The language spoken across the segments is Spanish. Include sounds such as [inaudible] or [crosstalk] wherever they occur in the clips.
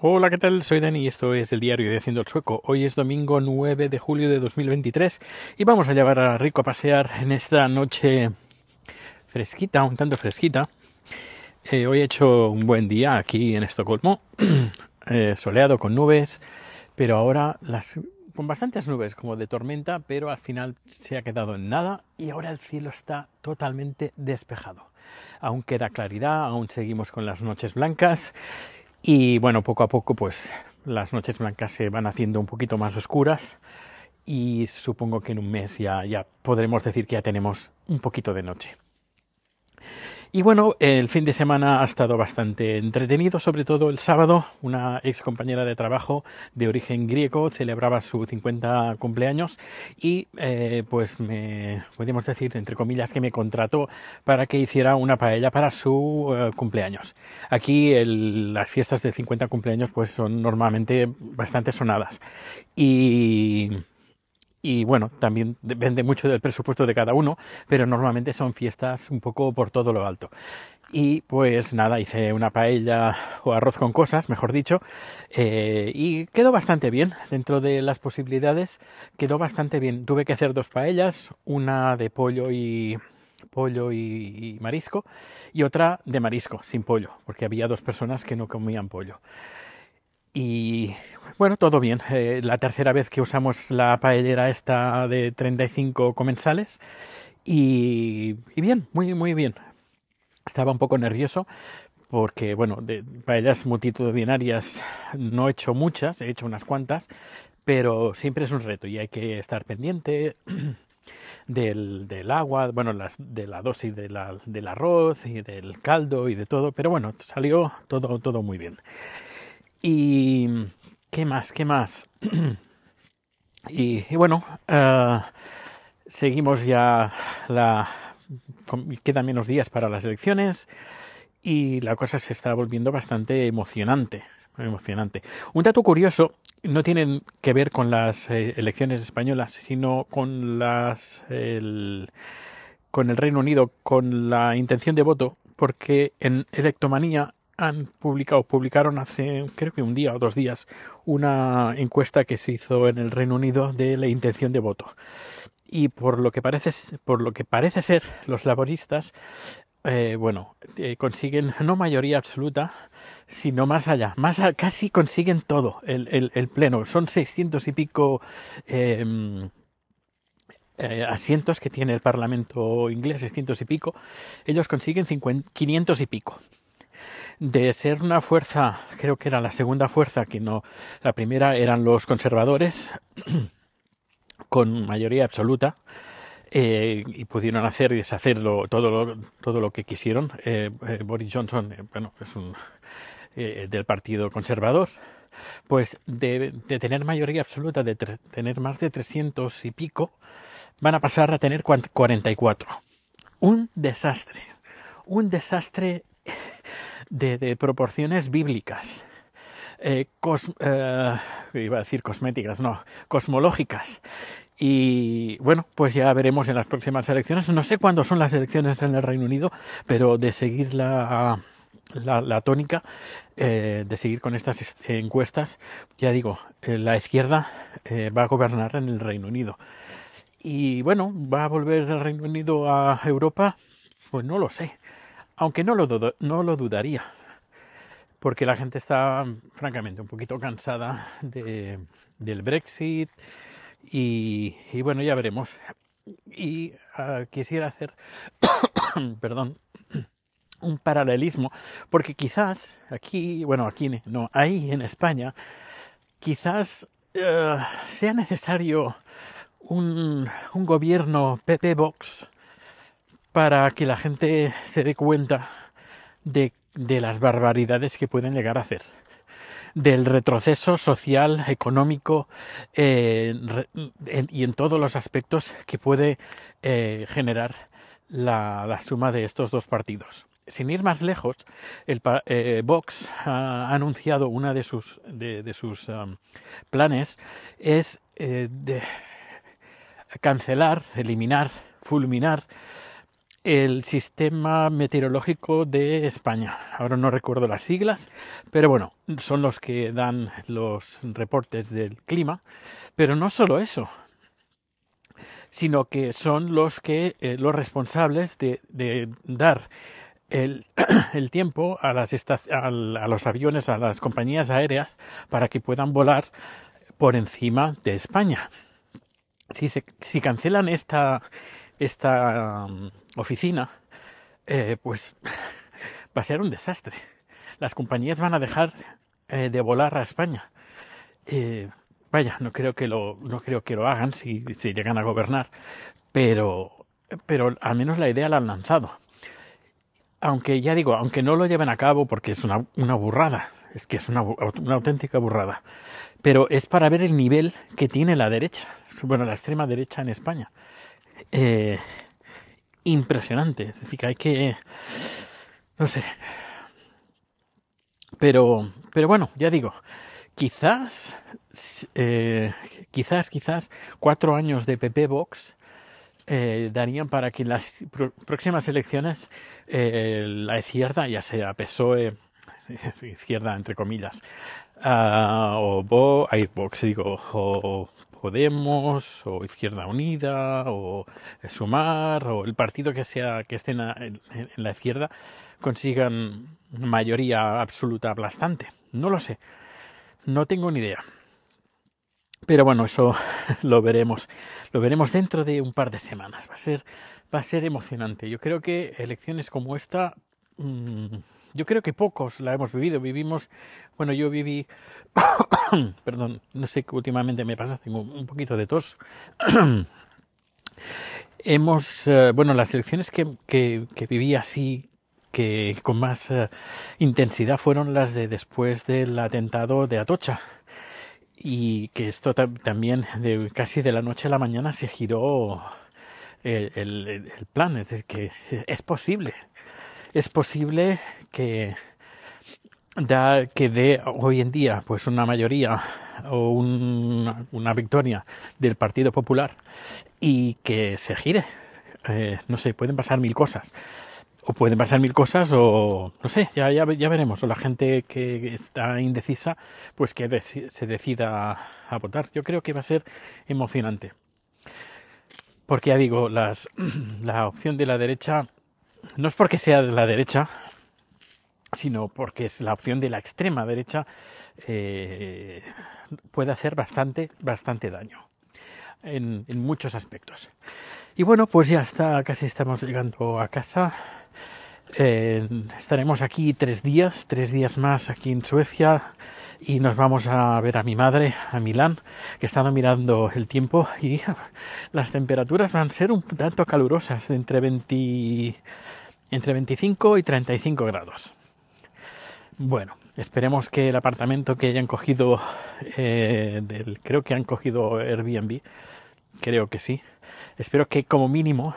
Hola, ¿qué tal? Soy Dani y esto es el diario de Haciendo el Sueco. Hoy es domingo 9 de julio de 2023 y vamos a llevar a Rico a pasear en esta noche fresquita, un tanto fresquita. Eh, hoy he hecho un buen día aquí en Estocolmo, [clears throat] eh, soleado con nubes, pero ahora las con bastantes nubes como de tormenta, pero al final se ha quedado en nada y ahora el cielo está totalmente despejado. Aún queda claridad, aún seguimos con las noches blancas y bueno, poco a poco pues las noches blancas se van haciendo un poquito más oscuras y supongo que en un mes ya, ya podremos decir que ya tenemos un poquito de noche. Y bueno, el fin de semana ha estado bastante entretenido, sobre todo el sábado. Una ex compañera de trabajo de origen griego celebraba su 50 cumpleaños y eh, pues me, podemos decir, entre comillas, que me contrató para que hiciera una paella para su eh, cumpleaños. Aquí las fiestas de 50 cumpleaños pues son normalmente bastante sonadas. Y y bueno, también depende mucho del presupuesto de cada uno, pero normalmente son fiestas un poco por todo lo alto. Y pues nada, hice una paella o arroz con cosas, mejor dicho, eh, y quedó bastante bien dentro de las posibilidades, quedó bastante bien. Tuve que hacer dos paellas, una de pollo y pollo y, marisco y otra de marisco sin pollo, porque había dos personas que no comían pollo. Y bueno, todo bien. Eh, la tercera vez que usamos la paellera esta de 35 comensales. Y, bien, muy, muy bien. Estaba un poco nervioso porque, bueno, de paellas multitudinarias no he hecho muchas, he hecho unas cuantas, pero siempre es un reto y hay que estar pendiente [clears throat] del, del agua, bueno, las, de la dosis del arroz y del caldo y de todo, pero bueno, salió todo, todo muy bien. Y ¿qué más? ¿Qué más? [clears throat] y, bueno, uh, seguimos ya la... Quedan menos días para las elecciones y la cosa se está volviendo bastante emocionante. Emocionante. Un dato curioso no tiene que ver con las eh, elecciones españolas, sino con las el, con el Reino Unido, con la intención de voto, porque en Electomanía han publicado, publicaron hace creo que un día o dos días una encuesta que se hizo en el Reino Unido de la intención de voto. Y por lo que parece, por lo que parece ser, los laboristas, eh, bueno, eh, consiguen no mayoría absoluta, sino más allá, más casi consiguen todo, el, el, pleno. Son seiscientos y pico em, eh, asientos que tiene el Parlamento inglés, seiscientos y pico. Ellos consiguen 500 y pico de ser una fuerza, creo que era la segunda fuerza, que no, la primera eran los conservadores, [clears throat] con mayoría absoluta, eh, y pudieron hacer y deshacerlo todo lo, todo lo que quisieron. Eh, eh, Boris Johnson, bueno, es un del Partido Conservador, pues de, de, tener mayoría absoluta, de tener más de 300 y pico, van a pasar a tener 44. Un desastre, un desastre de, proporciones bíblicas. Eh, eh, iba a decir cosméticas, no, cosmológicas. Y bueno, pues ya veremos en las próximas elecciones. No sé cuándo son las elecciones en el Reino Unido, pero de seguir la, la, tónica, eh, de seguir con estas encuestas, ya digo, la izquierda va a gobernar en el Reino Unido. Y bueno, ¿va a volver el Reino Unido a Europa? Pues no lo sé aunque no lo, no lo dudaría, porque la gente está francamente un poquito cansada de, del Brexit y, bueno, ya veremos. Y ah, quisiera hacer, [coughs] perdón, un paralelismo, porque quizás aquí, bueno, aquí no, ahí en España, quizás eh, sea necesario un, un gobierno PP Vox para que la gente se dé cuenta de, las barbaridades que pueden llegar a hacer del retroceso social, económico eh, y en todos los aspectos que puede eh, generar la, suma de estos dos partidos. Sin ir más lejos, el eh, Vox ha anunciado una de sus, de, sus um, planes es de cancelar, eliminar, fulminar el sistema meteorológico de España. Ahora no recuerdo las siglas, pero bueno, son los que dan los reportes del clima. Pero no solo eso, sino que son los que eh, los responsables de, dar [clears throat] el, tiempo a, las a los aviones, a las compañías aéreas, para que puedan volar por encima de España. Si, se, si cancelan esta, esta um, oficina, eh, pues [laughs] va a ser un desastre. Las compañías van a dejar eh, de volar a España. Eh, vaya, no creo que lo, no creo que lo hagan si, si llegan a gobernar, pero, pero al menos la idea la han lanzado. Aunque ya digo, aunque no lo lleven a cabo porque es una, burrada, es que es una, una auténtica burrada, pero es para ver el nivel que tiene la derecha, bueno, la extrema derecha en España. Eh, impresionante, es decir, que hay que, no sé, pero, pero bueno, ya digo, quizás, eh, quizás, quizás cuatro años de PP Vox eh, darían para que en las próximas elecciones la izquierda, ya sea PSOE, [laughs] izquierda entre comillas, uh, o Vox, digo, o Podemos, o Izquierda Unida, o Sumar, o el partido que sea que esté en la, en, la izquierda, consigan mayoría absoluta aplastante. No lo sé. No tengo ni idea. Pero bueno, eso [laughs] lo veremos. Lo veremos dentro de un par de semanas. Va a ser, va a ser emocionante. Yo creo que elecciones como esta, mmm, yo creo que pocos la hemos vivido. Vivimos, bueno, yo viví, [coughs] perdón, no sé qué últimamente me pasa, tengo un poquito de tos. [coughs] hemos, uh, bueno, las elecciones que, que, viví así que con más uh, intensidad fueron las de después del atentado de Atocha y que esto también de casi de la noche a la mañana se giró el plan, es decir, que es posible, es posible que da que dé hoy en día pues una mayoría o un, una victoria del Partido Popular y que se gire. Eh, no sé, pueden pasar mil cosas o pueden pasar mil cosas o no sé, ya, ya, ya veremos. O la gente que está indecisa, pues que se decida a votar. Yo creo que va a ser emocionante. Porque ya digo, las, [clears throat] la opción de la derecha no es porque sea de la derecha, sino porque es la opción de la extrema derecha eh, puede hacer bastante, bastante daño en, muchos aspectos. Y bueno, pues ya está, casi estamos llegando a casa. Eh, estaremos aquí tres días, tres días más aquí en Suecia y nos vamos a ver a mi madre a Milán, que he estado mirando el tiempo y [laughs] las temperaturas van a ser un tanto calurosas, entre, 20, entre 25 y 35 grados. Bueno, esperemos que el apartamento que hayan cogido, eh, del, creo que han cogido Airbnb, creo que sí, espero que como mínimo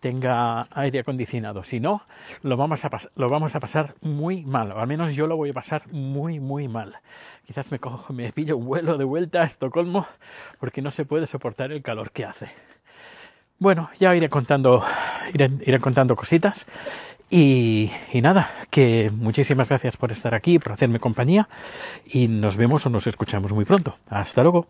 tenga aire acondicionado. Si no, lo vamos, a lo vamos a pasar muy mal. O al menos yo lo voy a pasar muy, muy mal. Quizás me, cojo, me pillo un vuelo de vuelta a Estocolmo porque no se puede soportar el calor que hace. Bueno, ya iré contando, iré, iré contando cositas. Y, y, nada, que muchísimas gracias por estar aquí, por hacerme compañía y nos vemos o nos escuchamos muy pronto. Hasta luego.